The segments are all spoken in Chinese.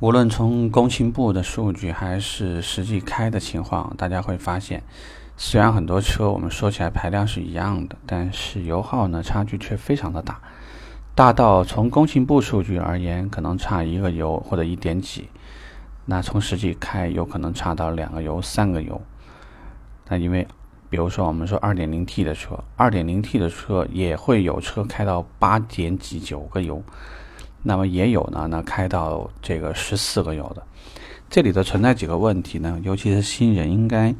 无论从工信部的数据还是实际开的情况，大家会发现，虽然很多车我们说起来排量是一样的，但是油耗呢差距却非常的大，大到从工信部数据而言，可能差一个油或者一点几，那从实际开有可能差到两个油、三个油。那因为，比如说我们说二点零 T 的车，二点零 T 的车也会有车开到八点几九个油。那么也有呢，那开到这个十四个油的，这里头存在几个问题呢？尤其是新人应该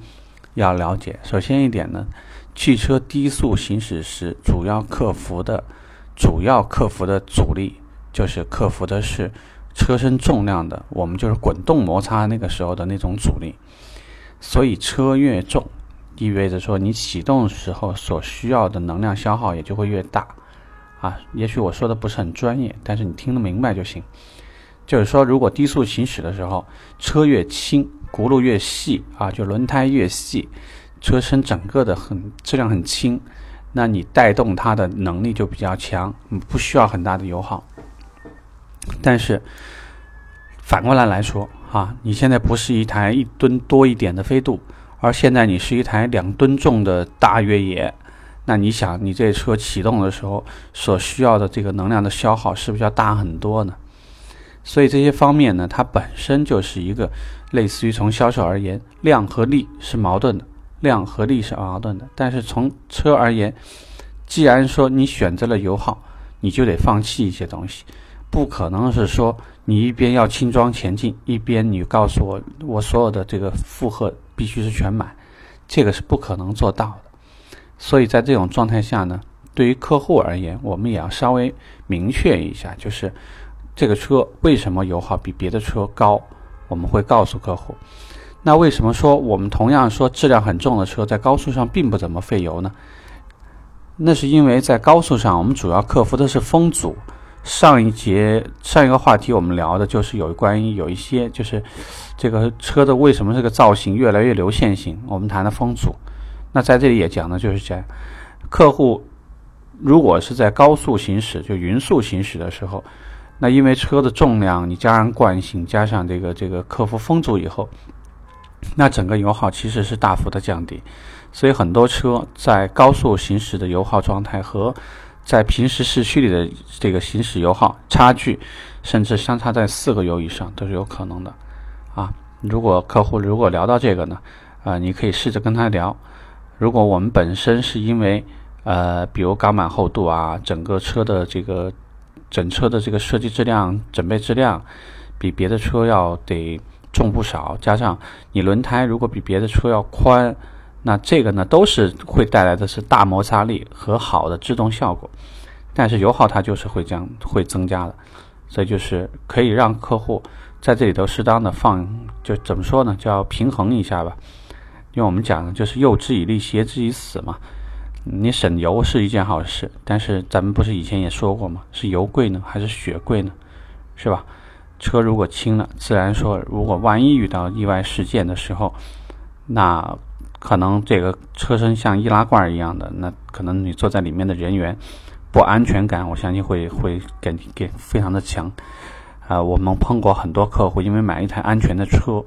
要了解。首先一点呢，汽车低速行驶时，主要克服的主要克服的阻力，就是克服的是车身重量的，我们就是滚动摩擦那个时候的那种阻力。所以车越重，意味着说你启动时候所需要的能量消耗也就会越大。啊，也许我说的不是很专业，但是你听得明白就行。就是说，如果低速行驶的时候，车越轻，轱辘越细啊，就轮胎越细，车身整个的很质量很轻，那你带动它的能力就比较强，不需要很大的油耗。但是反过来来说，啊，你现在不是一台一吨多一点的飞度，而现在你是一台两吨重的大越野。那你想，你这车启动的时候所需要的这个能量的消耗是不是要大很多呢？所以这些方面呢，它本身就是一个类似于从销售而言，量和力是矛盾的，量和力是矛盾的。但是从车而言，既然说你选择了油耗，你就得放弃一些东西，不可能是说你一边要轻装前进，一边你告诉我我所有的这个负荷必须是全满，这个是不可能做到的。所以在这种状态下呢，对于客户而言，我们也要稍微明确一下，就是这个车为什么油耗比别的车高，我们会告诉客户。那为什么说我们同样说质量很重的车在高速上并不怎么费油呢？那是因为在高速上，我们主要克服的是风阻。上一节上一个话题我们聊的就是有关于有一些就是这个车的为什么这个造型越来越流线型，我们谈的风阻。那在这里也讲的就是讲，客户如果是在高速行驶，就匀速行驶的时候，那因为车的重量，你加上惯性，加上这个这个克服风阻以后，那整个油耗其实是大幅的降低。所以很多车在高速行驶的油耗状态和在平时市区里的这个行驶油耗差距，甚至相差在四个油以上都是有可能的。啊，如果客户如果聊到这个呢，啊，你可以试着跟他聊。如果我们本身是因为，呃，比如钢板厚度啊，整个车的这个整车的这个设计质量、整备质量比别的车要得重不少，加上你轮胎如果比别的车要宽，那这个呢都是会带来的是大摩擦力和好的制动效果，但是油耗它就是会降会增加的，所以就是可以让客户在这里头适当的放，就怎么说呢，叫平衡一下吧。因为我们讲的就是诱之以利，挟之以死嘛。你省油是一件好事，但是咱们不是以前也说过吗？是油贵呢，还是血贵呢？是吧？车如果轻了，自然说，如果万一遇到意外事件的时候，那可能这个车身像易拉罐一样的，那可能你坐在里面的人员不安全感，我相信会会给给非常的强。啊，我们碰过很多客户，因为买一台安全的车。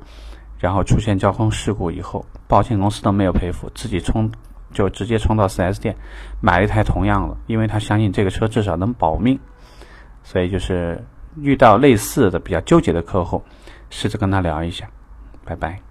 然后出现交通事故以后，保险公司都没有赔付，自己冲就直接冲到 4S 店买了一台同样的，因为他相信这个车至少能保命，所以就是遇到类似的比较纠结的客户，试着跟他聊一下，拜拜。